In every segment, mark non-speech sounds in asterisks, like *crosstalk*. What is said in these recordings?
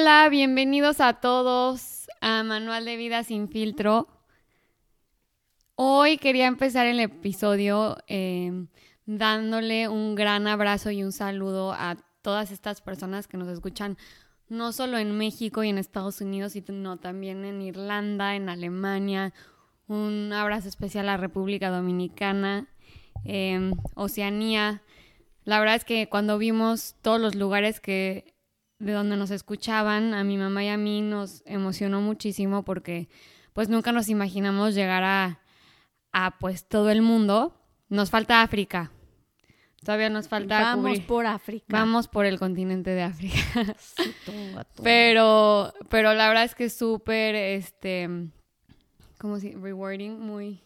Hola, bienvenidos a todos a Manual de Vida sin filtro. Hoy quería empezar el episodio eh, dándole un gran abrazo y un saludo a todas estas personas que nos escuchan no solo en México y en Estados Unidos, sino también en Irlanda, en Alemania. Un abrazo especial a República Dominicana, eh, Oceanía. La verdad es que cuando vimos todos los lugares que de donde nos escuchaban, a mi mamá y a mí nos emocionó muchísimo porque pues nunca nos imaginamos llegar a, a pues todo el mundo. Nos falta África. Todavía nos falta Vamos por África. Vamos por el continente de África. *laughs* pero, pero la verdad es que es súper, este, ¿cómo se Rewarding, muy...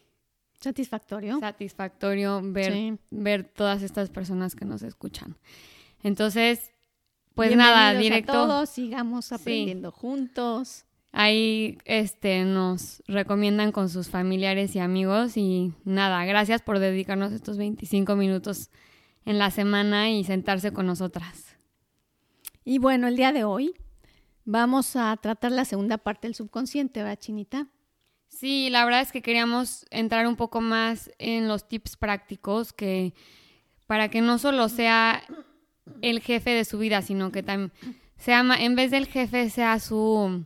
Satisfactorio. Satisfactorio ver, ver todas estas personas que nos escuchan. Entonces, pues nada, directo. A todos, sigamos aprendiendo juntos. Ahí este, nos recomiendan con sus familiares y amigos y nada, gracias por dedicarnos estos 25 minutos en la semana y sentarse con nosotras. Y bueno, el día de hoy vamos a tratar la segunda parte del subconsciente, ¿verdad, Chinita? Sí, la verdad es que queríamos entrar un poco más en los tips prácticos que para que no solo sea el jefe de su vida, sino que también sea, en vez del jefe sea su,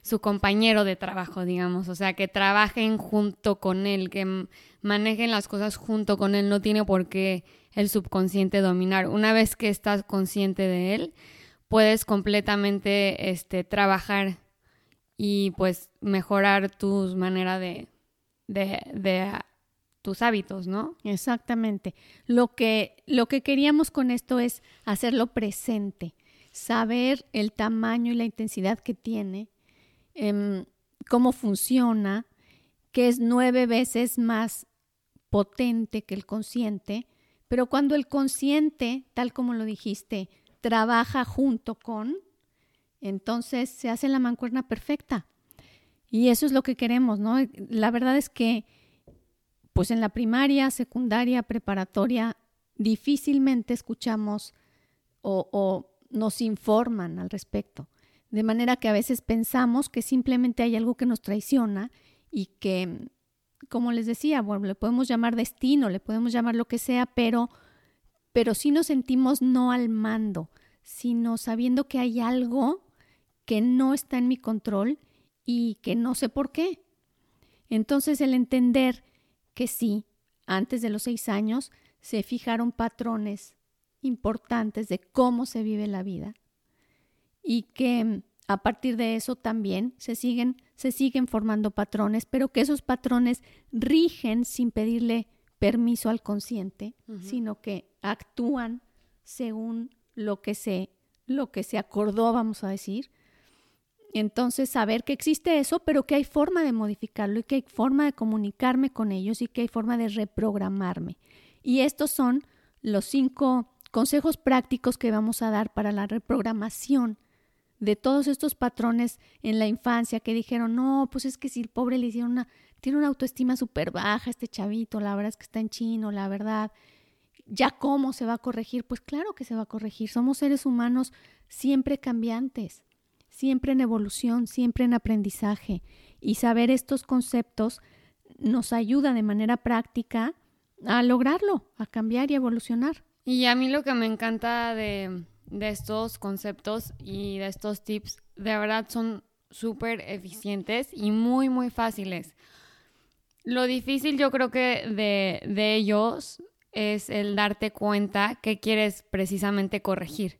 su compañero de trabajo, digamos, o sea, que trabajen junto con él, que manejen las cosas junto con él, no tiene por qué el subconsciente dominar. Una vez que estás consciente de él, puedes completamente este, trabajar y pues mejorar tus maneras de, de, de tus hábitos, ¿no? Exactamente. Lo que, lo que queríamos con esto es hacerlo presente, saber el tamaño y la intensidad que tiene, em, cómo funciona, que es nueve veces más potente que el consciente, pero cuando el consciente, tal como lo dijiste, trabaja junto con, entonces se hace la mancuerna perfecta. Y eso es lo que queremos, ¿no? La verdad es que pues en la primaria, secundaria, preparatoria, difícilmente escuchamos o, nos informan al respecto. De manera que a veces pensamos que simplemente hay algo que nos traiciona y que, como les decía, bueno, le podemos llamar destino, le podemos llamar lo que sea, pero, pero sí nos sentimos no al mando, sino sabiendo que hay algo que no está en mi control y que no sé por qué. Entonces el entender que sí, antes de los seis años se fijaron patrones importantes de cómo se vive la vida y que mm, a partir de eso también se siguen, se siguen formando patrones, pero que esos patrones rigen sin pedirle permiso al consciente, sino que actúan según lo que se, lo que se acordó, vamos a decir, entonces, saber que existe eso, pero que hay forma de modificarlo y que hay forma de comunicarme con ellos y que hay forma de reprogramarme. Y estos son los cinco consejos prácticos que vamos a dar para la reprogramación de todos estos patrones en la infancia que dijeron, no, pues es que si el pobre le hicieron una, tiene una autoestima súper baja este chavito, la verdad es que está en chino, la verdad, ya cómo se va a corregir, pues claro que se va a corregir, somos seres humanos siempre cambiantes siempre en evolución, siempre en aprendizaje. Y saber estos conceptos nos ayuda de manera práctica a lograrlo, a cambiar y evolucionar. Y a mí lo que me encanta de, estos conceptos y de estos tips, de verdad son súper eficientes y muy, muy fáciles. Lo difícil yo creo que de, de ellos es el darte cuenta que quieres precisamente corregir.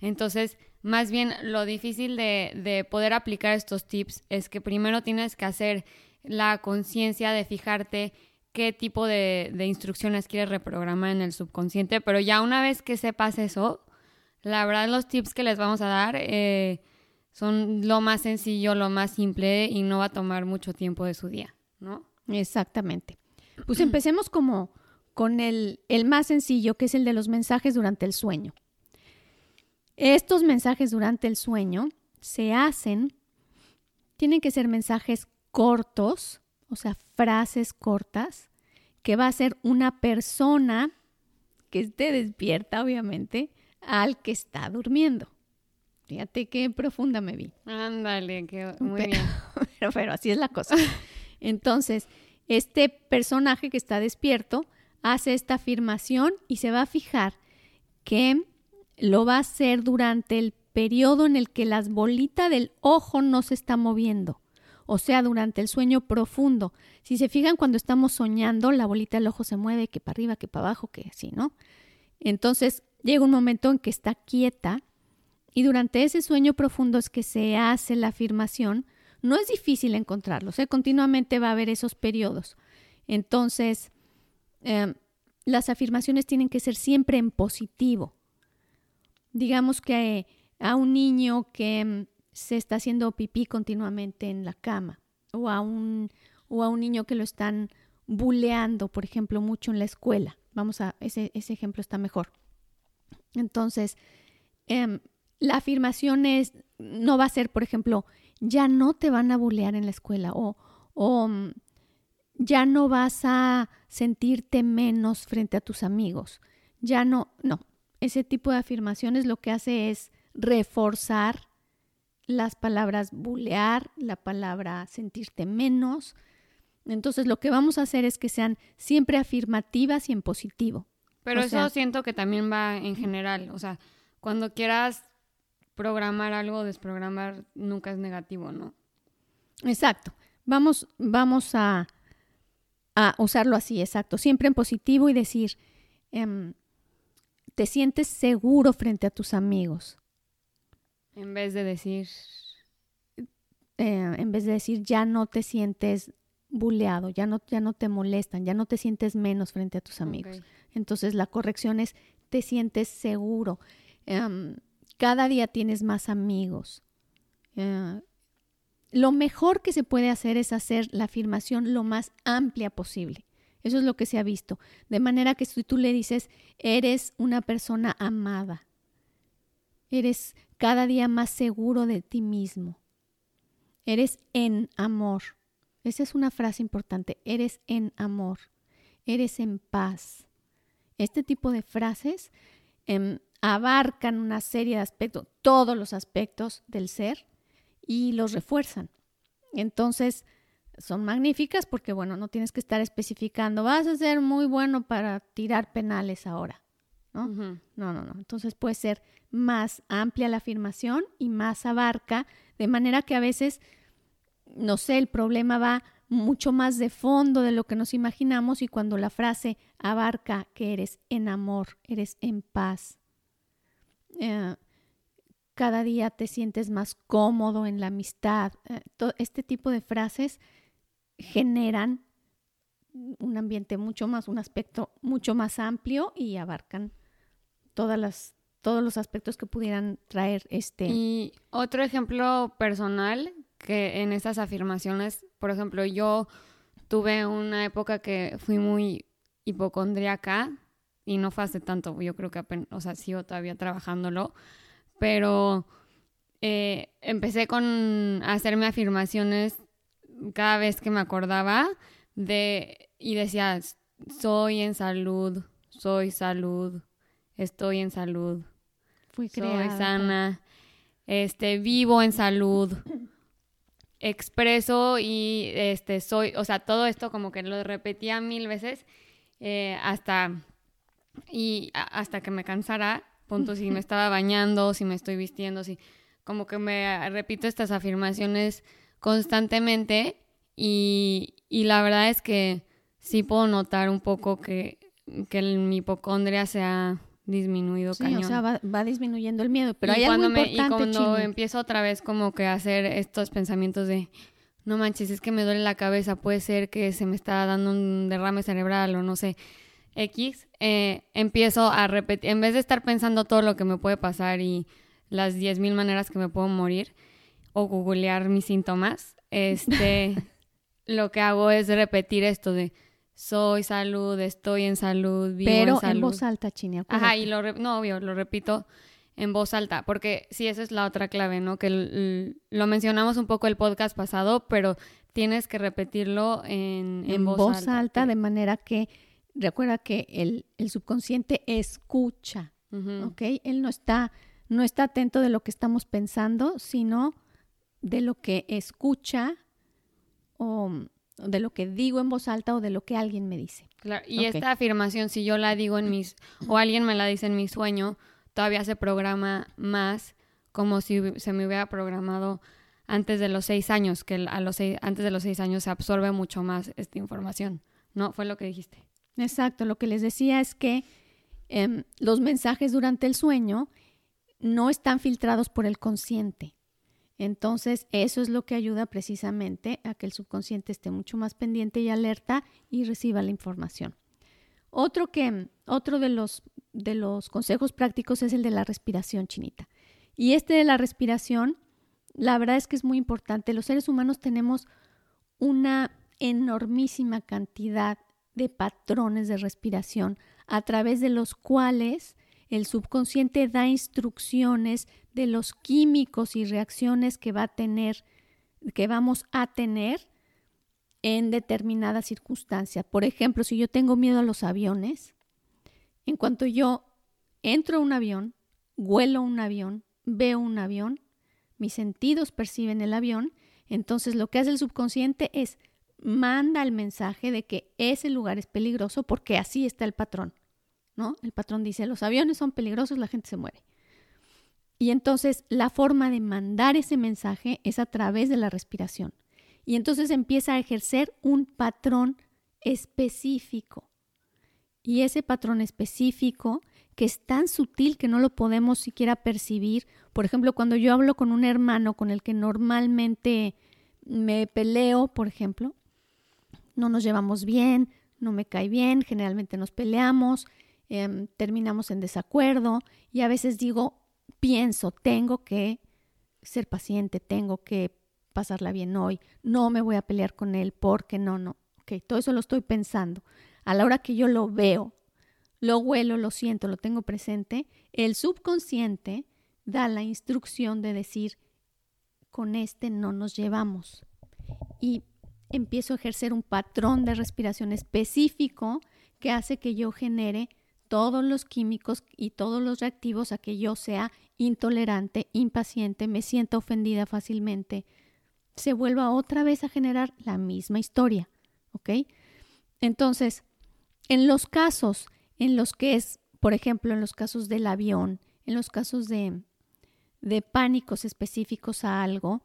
Entonces, más bien, lo difícil de, poder aplicar estos tips es que primero tienes que hacer la conciencia de fijarte qué tipo de, instrucciones quieres reprogramar en el subconsciente, pero ya una vez que sepas eso, la verdad los tips que les vamos a dar eh, son lo más sencillo, lo más simple y no va a tomar mucho tiempo de su día, ¿no? Exactamente. Pues *clears throat* empecemos como con el, el más sencillo, que es el de los mensajes durante el sueño. Estos mensajes durante el sueño se hacen, tienen que ser mensajes cortos, o sea, frases cortas, que va a ser una persona que esté despierta, obviamente, al que está durmiendo. Fíjate qué profunda me vi. Ándale, que muy Pero- bien. *laughs* pero, pero así es la cosa. Entonces, este personaje que está despierto hace esta afirmación y se va a fijar que lo va a hacer durante el periodo en el que las bolitas del ojo no se está moviendo. O sea, durante el sueño profundo. Si se fijan, cuando estamos soñando, la bolita del ojo se mueve, que para arriba, que para abajo, que así, ¿no? Entonces, llega un momento en que está quieta y durante ese sueño profundo es que se hace la afirmación. No es difícil encontrarlos, ¿eh? continuamente va a haber esos periodos. Entonces, eh, las afirmaciones tienen que ser siempre en positivo. Digamos que a un niño que mm, se está haciendo pipí continuamente en la cama o a un, o a un niño que lo están buleando, por ejemplo, mucho en la escuela. Vamos a, ese, ese ejemplo está mejor. Entonces, em, la afirmación es, no va a ser, por ejemplo, ya no te van a bulear en la escuela o, o mm, ya no vas a sentirte menos frente a tus amigos. Ya no, no. Ese tipo de afirmaciones lo que hace es reforzar las palabras bulear, la palabra sentirte menos. Entonces lo que vamos a hacer es que sean siempre afirmativas y en positivo. Pero O eso sea- siento que también va en general. O sea, cuando quieras programar algo, desprogramar, nunca es negativo, ¿no? Exacto. Vamos, vamos a, a usarlo así, exacto. Siempre en positivo y decir, em, te sientes seguro frente a tus amigos. En vez de decir, Eh, en vez de decir, ya no te sientes buleado, ya no, ya no te molestan, ya no te sientes menos frente a tus amigos. Entonces la corrección es, te sientes seguro. Em, cada día tienes más amigos. Eh, lo mejor que se puede hacer es hacer la afirmación lo más amplia posible. Eso es lo que se ha visto. De manera que si tú le dices, eres una persona amada, eres cada día más seguro de ti mismo, eres en amor. Esa es una frase importante, eres en amor, eres en paz. Este tipo de frases em, abarcan una serie de aspectos, todos los aspectos del ser y los refuerzan. Entonces, son magníficas porque, bueno, no tienes que estar especificando, vas a ser muy bueno para tirar penales ahora. ¿no? No, no, no. Entonces puede ser más amplia la afirmación y más abarca, de manera que a veces, no sé, el problema va mucho más de fondo de lo que nos imaginamos y cuando la frase abarca que eres en amor, eres en paz, eh, cada día te sientes más cómodo en la amistad, eh, este tipo de frases generan un ambiente mucho más, un aspecto mucho más amplio y abarcan todas las, todos los aspectos que pudieran traer este. Y otro ejemplo personal que en estas afirmaciones, por ejemplo, yo tuve una época que fui muy hipocondríaca y no fue hace tanto, yo creo que apenas, o sea, sigo todavía trabajándolo, pero eh, empecé con hacerme afirmaciones cada vez que me acordaba de y decía soy en salud, soy salud, estoy en salud, fui soy creada. sana, este, vivo en salud, expreso y este, soy, o sea, todo esto como que lo repetía mil veces eh, hasta, y hasta que me cansara, punto, si me *laughs* estaba bañando, si me estoy vistiendo, si como que me repito estas afirmaciones constantemente y, y la verdad es que sí puedo notar un poco que, que el- mi hipocondria se ha disminuido Sí, cañón. o sea, va, va disminuyendo el miedo, pero y hay cuando algo me- importante, Y cuando Chini. empiezo otra vez como que a hacer estos pensamientos de, no manches, es que me duele la cabeza, puede ser que se me está dando un derrame cerebral o no sé, X, eh, empiezo a repetir, en vez de estar pensando todo lo que me puede pasar y las 10.000 maneras que me puedo morir o googlear mis síntomas, este, *laughs* lo que hago es repetir esto de, soy salud, estoy en salud, vivo pero en salud. en voz alta, Chini. Ajá, y lo, no, obvio, lo repito en voz alta, porque sí, esa es la otra clave, ¿no? Que lo mencionamos un poco el podcast pasado, pero tienes que repetirlo en, en en voz, voz, alta. alta, de manera que recuerda que el, el subconsciente escucha, Ujú. ¿ok? Él no está no está atento de lo que estamos pensando, sino de lo que escucha o de lo que digo en voz alta o de lo que alguien me dice. Claro, y esta afirmación, si yo la digo en mis, o alguien me la dice en mi sueño, todavía se programa más como si se me hubiera programado antes de los seis años, que a los antes de los seis años se absorbe mucho más esta información. ¿No? Fue lo que dijiste. Exacto, lo que les decía es que em, los mensajes durante el sueño no están filtrados por el consciente. Entonces, eso es lo que ayuda precisamente a que el subconsciente esté mucho más pendiente y alerta y reciba la información. Otro, que, otro de, los, de los consejos prácticos es el de la respiración chinita. Y este de la respiración, la verdad es que es muy importante. Los seres humanos tenemos una enormísima cantidad de patrones de respiración a través de los cuales el subconsciente da instrucciones de los químicos y reacciones que va a tener, que vamos a tener en determinada circunstancia. Por ejemplo, si yo tengo miedo a los aviones, en cuanto yo entro a un avión, vuelo un avión, veo un avión, mis sentidos perciben el avión, entonces lo que hace el subconsciente es manda el mensaje de que ese lugar es peligroso porque así está el patrón, ¿no? El patrón dice, los aviones son peligrosos, la gente se muere. Y entonces la forma de mandar ese mensaje es a través de la respiración. Y entonces empieza a ejercer un patrón específico. Y ese patrón específico, que es tan sutil que no lo podemos siquiera percibir, por ejemplo, cuando yo hablo con un hermano con el que normalmente me peleo, por ejemplo, no nos llevamos bien, no me cae bien, generalmente nos peleamos, em, terminamos en desacuerdo y a veces digo, pienso, tengo que ser paciente, tengo que pasarla bien hoy, no me voy a pelear con él porque no, no, ok, todo eso lo estoy pensando. A la hora que yo lo veo, lo huelo, lo siento, lo tengo presente, el subconsciente da la instrucción de decir, con este no nos llevamos. Y empiezo a ejercer un patrón de respiración específico que hace que yo genere todos los químicos y todos los reactivos a que yo sea intolerante, impaciente, me sienta ofendida fácilmente, se vuelva otra vez a generar la misma historia, ¿ok? Entonces, en los casos en los que es, por ejemplo, en los casos del avión, en los casos de, de pánicos específicos a algo,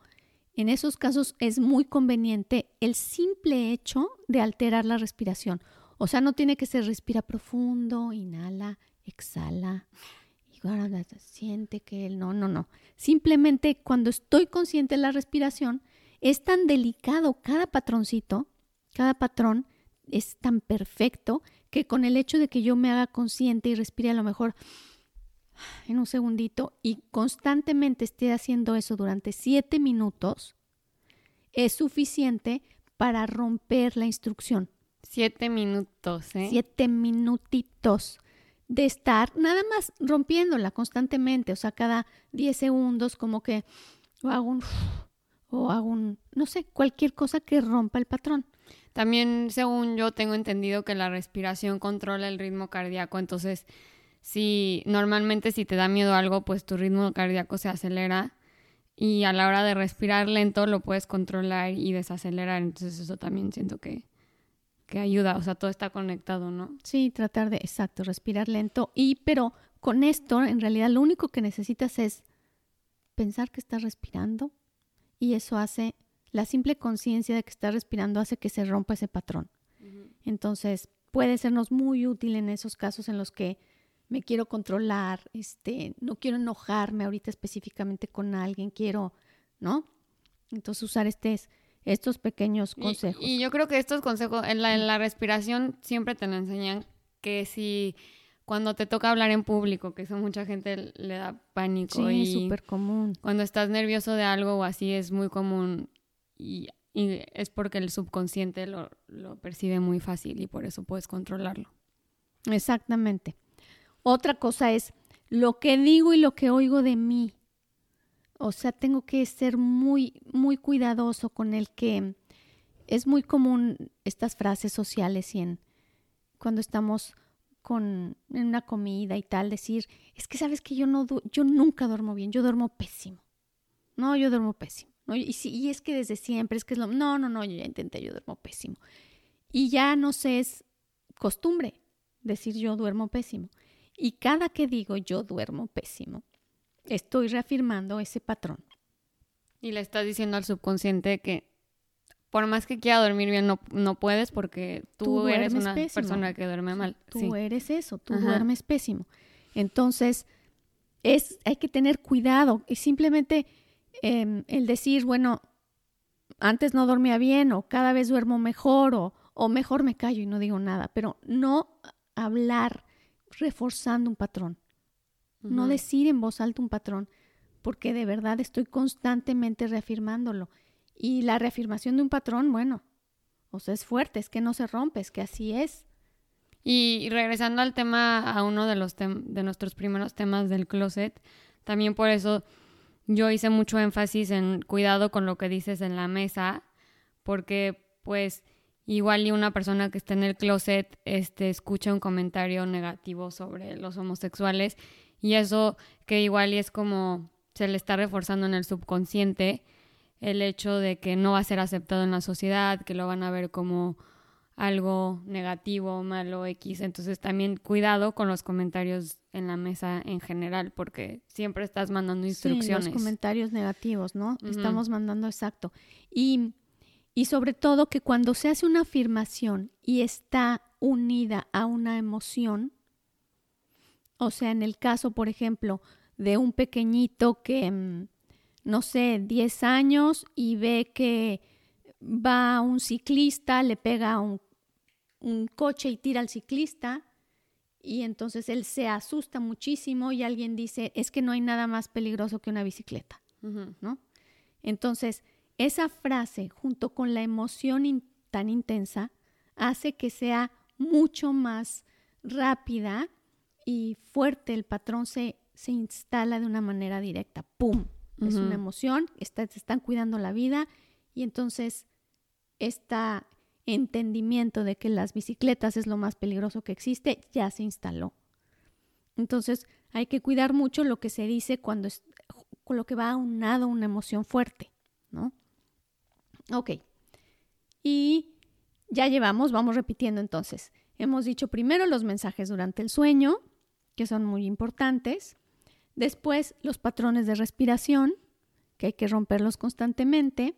en esos casos es muy conveniente el simple hecho de alterar la respiración. O sea, no tiene que ser respira profundo, inhala, exhala, y ahora siente que él no, no, no. Simplemente cuando estoy consciente de la respiración, es tan delicado cada patroncito, cada patrón es tan perfecto que con el hecho de que yo me haga consciente y respire a lo mejor en un segundito y constantemente esté haciendo eso durante siete minutos, es suficiente para romper la instrucción. Siete minutos, ¿eh? Siete minutitos de estar nada más rompiéndola constantemente, o sea, cada diez segundos como que o hago un o hago un, no sé, cualquier cosa que rompa el patrón. También, según yo tengo entendido que la respiración controla el ritmo cardíaco, entonces si normalmente si te da miedo algo, pues tu ritmo cardíaco se acelera y a la hora de respirar lento lo puedes controlar y desacelerar. Entonces eso también siento que, que ayuda, o sea, todo está conectado, ¿no? Sí, tratar de, exacto, respirar lento. Y pero con esto, en realidad lo único que necesitas es pensar que estás respirando y eso hace, la simple conciencia de que estás respirando hace que se rompa ese patrón. Entonces puede sernos muy útil en esos casos en los que me quiero controlar, este, no quiero enojarme ahorita específicamente con alguien, quiero, ¿no? Entonces usar este, estos pequeños consejos. Y, yo creo que estos consejos, en la, en la respiración siempre te lo enseñan que si cuando te toca hablar en público, que eso mucha gente le da pánico. Sí, súper común. Cuando estás nervioso de algo o así es muy común y, y es porque el subconsciente lo, lo percibe muy fácil y por eso puedes controlarlo. Exactamente. Otra cosa es lo que digo y lo que oigo de mí. O sea, tengo que ser muy, muy cuidadoso con el que es muy común estas frases sociales y en, cuando estamos con en una comida y tal, decir, es que sabes que yo no yo nunca duermo bien, yo duermo pésimo. No, yo duermo pésimo. Y, si, y es que desde siempre, es que es lo... No, no, no, yo ya intenté, yo duermo pésimo. Y ya no sé, es costumbre decir yo duermo pésimo. Y cada que digo yo duermo pésimo, estoy reafirmando ese patrón. Y le estás diciendo al subconsciente que por más que quiera dormir bien, no, no puedes porque tú, eres una persona que duerme mal. Tú eres eso, tú duermes pésimo. Entonces, es, hay que tener cuidado. Y simplemente em, el decir, bueno, antes no dormía bien o cada vez duermo mejor o, o mejor me callo y no digo nada, pero no hablar reforzando un patrón. No decir en voz alta un patrón, porque de verdad estoy constantemente reafirmándolo. Y la reafirmación de un patrón, bueno, o sea, es fuerte, es que no se rompe, es que así es. Y regresando al tema, a uno de, los de nuestros primeros temas del closet, también por eso yo hice mucho énfasis en cuidado con lo que dices en la mesa, porque pues igual y una persona que está en el closet este, escucha un comentario negativo sobre los homosexuales y eso que igual y es como se le está reforzando en el subconsciente el hecho de que no va a ser aceptado en la sociedad, que lo van a ver como algo negativo, malo, X. Entonces también cuidado con los comentarios en la mesa en general, porque siempre estás mandando instrucciones. Sí, los comentarios negativos, ¿no? Estamos mandando exacto. Y, y sobre todo que cuando se hace una afirmación y está unida a una emoción, o sea, en el caso, por ejemplo, de un pequeñito que mm, no sé, 10 años y ve que va un ciclista, le pega un, un coche y tira al ciclista y entonces él se asusta muchísimo y alguien dice, es que no hay nada más peligroso que una bicicleta, ¿no? Entonces, esa frase junto con la emoción tan intensa hace que sea mucho más rápida y fuerte, el patrón se, se instala de una manera directa, ¡pum! es una emoción, está, te están cuidando la vida y entonces este entendimiento de que las bicicletas es lo más peligroso que existe ya se instaló. Entonces hay que cuidar mucho lo que se dice cuando es con lo que va aunado una emoción fuerte, ¿no? Ok. Y ya llevamos, vamos repitiendo entonces. Hemos dicho primero los mensajes durante el sueño, que son muy importantes. Después, los patrones de respiración, que hay que romperlos constantemente.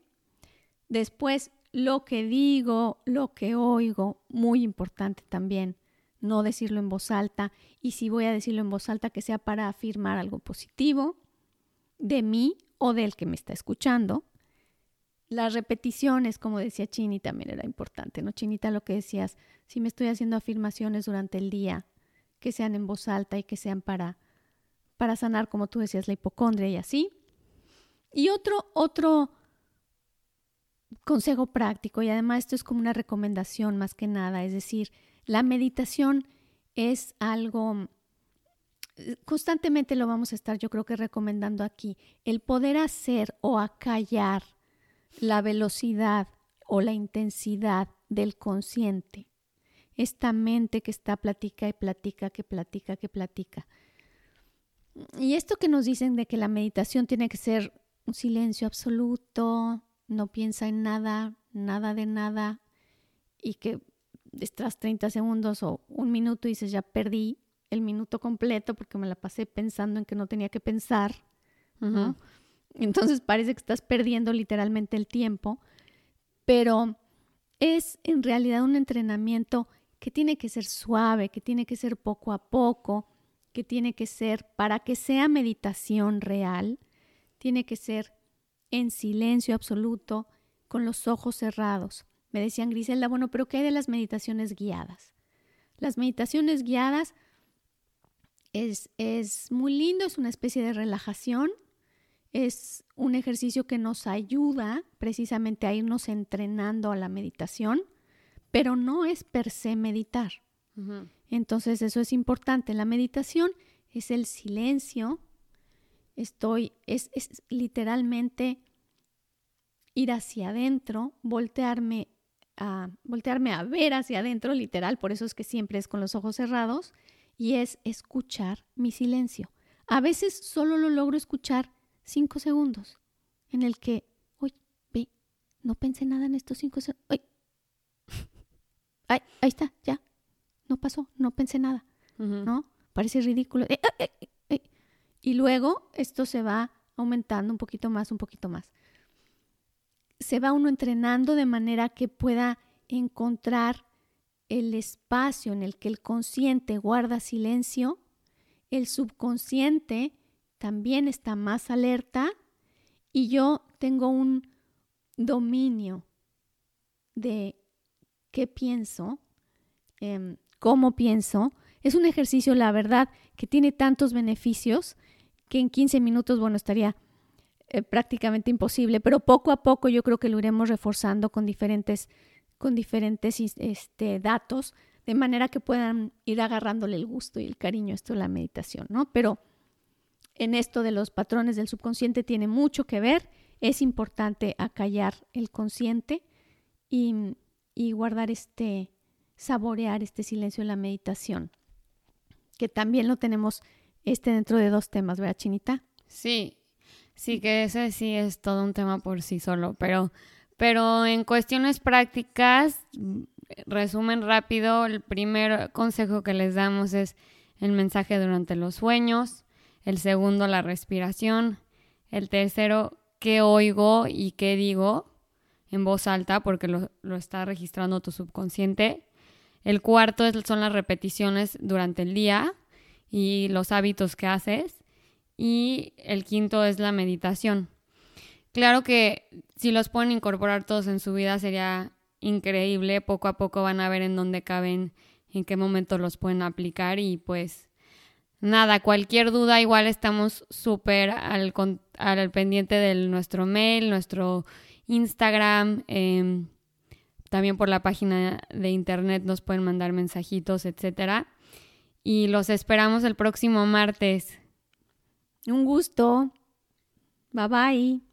Después, lo que digo, lo que oigo, muy importante también, no decirlo en voz alta. Y si voy a decirlo en voz alta, que sea para afirmar algo positivo de mí o del que me está escuchando. Las repeticiones, como decía Chini, también era importante, ¿no? Chinita, lo que decías, si me estoy haciendo afirmaciones durante el día, que sean en voz alta y que sean para para sanar, como tú decías, la hipocondria y así. Y otro, otro consejo práctico, y además esto es como una recomendación más que nada, es decir, la meditación es algo, constantemente lo vamos a estar yo creo que recomendando aquí, el poder hacer o acallar la velocidad o la intensidad del consciente, esta mente que está platica y platica, que platica, que platica. Y esto que nos dicen de que la meditación tiene que ser un silencio absoluto, no piensa en nada, nada de nada, y que estás 30 segundos o un minuto y dices, ya perdí el minuto completo porque me la pasé pensando en que no tenía que pensar, Entonces parece que estás perdiendo literalmente el tiempo, pero es en realidad un entrenamiento que tiene que ser suave, que tiene que ser poco a poco, que tiene que ser, para que sea meditación real, tiene que ser en silencio absoluto, con los ojos cerrados. Me decían, Griselda, bueno, pero ¿qué de las meditaciones guiadas? Las meditaciones guiadas es, es muy lindo, es una especie de relajación, es un ejercicio que nos ayuda precisamente a irnos entrenando a la meditación, pero no es per se meditar. Entonces eso es importante. La meditación es el silencio. Estoy, es, literalmente ir hacia adentro, voltearme a voltearme a ver hacia adentro, literal, por eso es que siempre es con los ojos cerrados, y es escuchar mi silencio. A veces solo lo logro escuchar cinco segundos, en el que, uy, ve, no pensé nada en estos cinco segundos. Ay, ahí está, ya, no pasó, no pensé nada, ¿no? Parece ridículo. Eh, eh, eh, y luego esto se va aumentando un poquito más, un poquito más. Se va uno entrenando de manera que pueda encontrar el espacio en el que el consciente guarda silencio, el subconsciente también está más alerta y yo tengo un dominio de qué pienso, em, cómo pienso. Es un ejercicio, la verdad, que tiene tantos beneficios que en 15 minutos, bueno, estaría eh, prácticamente imposible, pero poco a poco yo creo que lo iremos reforzando con diferentes, con diferentes este, datos, de manera que puedan ir agarrándole el gusto y el cariño esto de la meditación, ¿no? Pero en esto de los patrones del subconsciente tiene mucho que ver, es importante acallar el consciente y, y guardar este, saborear este silencio en la meditación, que también lo tenemos este dentro de dos temas, ¿verdad, Chinita? Sí, sí, que ese sí es todo un tema por sí solo, pero, pero en cuestiones prácticas, resumen rápido, el primer consejo que les damos es el mensaje durante los sueños, el segundo la respiración, el tercero qué oigo y qué digo en voz alta porque lo, lo está registrando tu subconsciente. El cuarto son las repeticiones durante el día y los hábitos que haces. Y el quinto es la meditación. Claro que si los pueden incorporar todos en su vida sería increíble. Poco a poco van a ver en dónde caben, en qué momento los pueden aplicar y pues nada, cualquier duda igual estamos súper al, al, pendiente de nuestro mail, nuestro Instagram, em, también por la página de internet nos pueden mandar mensajitos, etcétera y los esperamos el próximo martes. Un gusto. Bye bye.